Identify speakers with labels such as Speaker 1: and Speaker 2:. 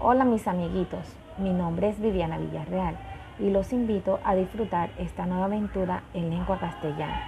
Speaker 1: Hola mis amiguitos, mi nombre es Viviana Villarreal y los invito a disfrutar esta nueva aventura en lengua castellana.